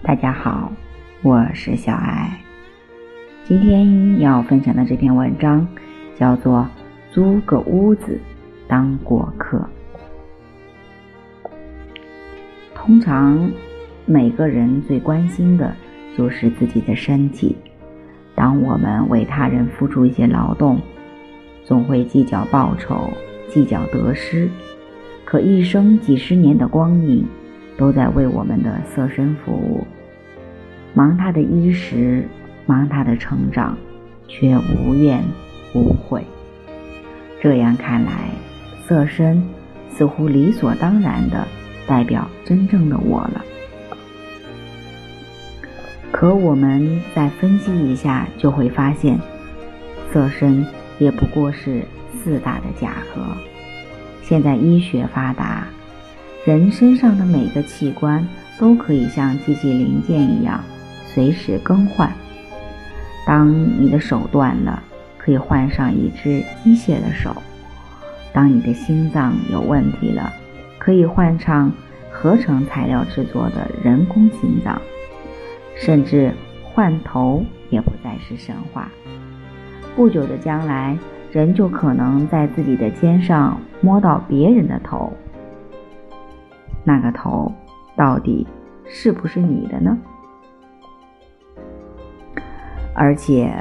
大家好，我是小爱。今天要分享的这篇文章叫做《租个屋子当过客》。通常，每个人最关心的就是自己的身体。当我们为他人付出一些劳动，总会计较报酬，计较得失。可一生几十年的光阴，都在为我们的色身服务，忙他的衣食，忙他的成长，却无怨无悔。这样看来，色身似乎理所当然的代表真正的我了。可我们再分析一下，就会发现，色身也不过是四大的假合。现在医学发达，人身上的每个器官都可以像机器零件一样随时更换。当你的手断了，可以换上一只机械的手；当你的心脏有问题了，可以换上合成材料制作的人工心脏。甚至换头也不再是神话。不久的将来。人就可能在自己的肩上摸到别人的头，那个头到底是不是你的呢？而且，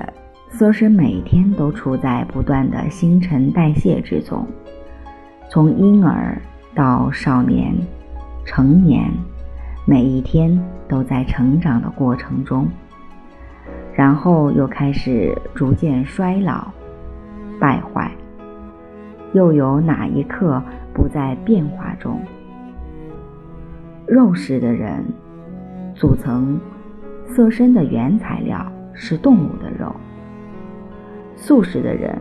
色身每天都处在不断的新陈代谢之中，从婴儿到少年、成年，每一天都在成长的过程中，然后又开始逐渐衰老。败坏，又有哪一刻不在变化中？肉食的人组成色身的原材料是动物的肉，素食的人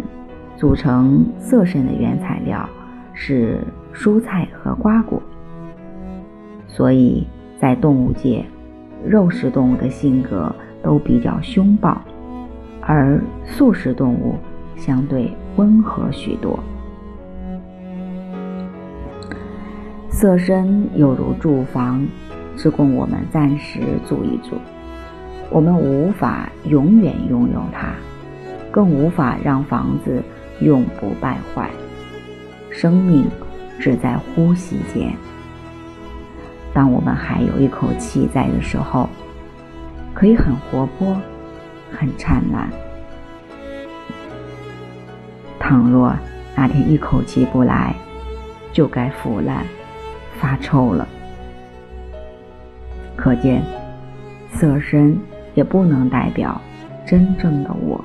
组成色身的原材料是蔬菜和瓜果。所以在动物界，肉食动物的性格都比较凶暴，而素食动物。相对温和许多。色身有如住房，只供我们暂时住一住。我们无法永远拥有它，更无法让房子永不败坏。生命只在呼吸间。当我们还有一口气在的时候，可以很活泼，很灿烂。倘若那天一口气不来，就该腐烂、发臭了。可见，色身也不能代表真正的我。